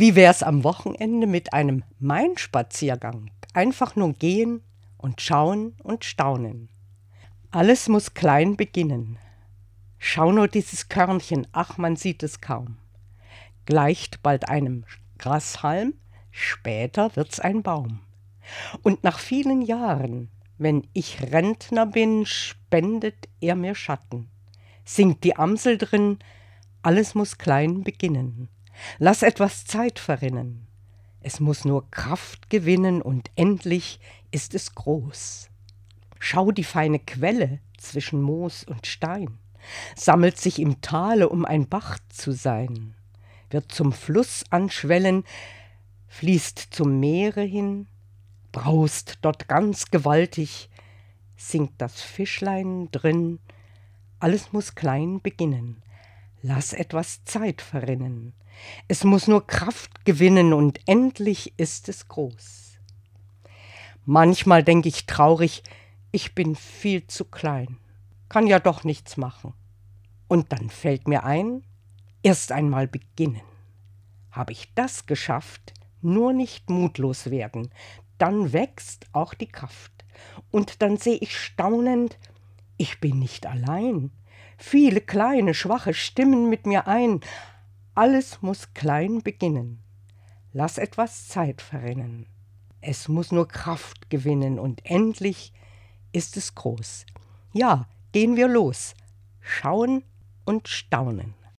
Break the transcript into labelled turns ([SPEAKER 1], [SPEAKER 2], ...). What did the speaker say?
[SPEAKER 1] Wie wär's am Wochenende mit einem Main-Spaziergang? Einfach nur gehen und schauen und staunen. Alles muss klein beginnen. Schau nur dieses Körnchen, ach, man sieht es kaum. Gleicht bald einem Grashalm, später wird's ein Baum. Und nach vielen Jahren, wenn ich Rentner bin, spendet er mir Schatten. Singt die Amsel drin, alles muss klein beginnen. Lass etwas Zeit verrinnen. Es muss nur Kraft gewinnen und endlich ist es groß. Schau die feine Quelle zwischen Moos und Stein, sammelt sich im Tale, um ein Bach zu sein, wird zum Fluss anschwellen, fließt zum Meere hin, braust dort ganz gewaltig, singt das Fischlein drin, alles muss klein beginnen, lass etwas Zeit verrinnen, es muss nur Kraft gewinnen und endlich ist es groß. Manchmal denk ich traurig, ich bin viel zu klein, kann ja doch nichts machen. Und dann fällt mir ein, erst einmal beginnen. Hab ich das geschafft, nur nicht mutlos werden, dann wächst auch die Kraft. Und dann seh ich staunend, ich bin nicht allein. Viele kleine, schwache Stimmen mit mir ein. Alles muss klein beginnen. Lass etwas Zeit verrinnen. Es muss nur Kraft gewinnen und endlich ist es groß. Ja, gehen wir los, schauen und staunen.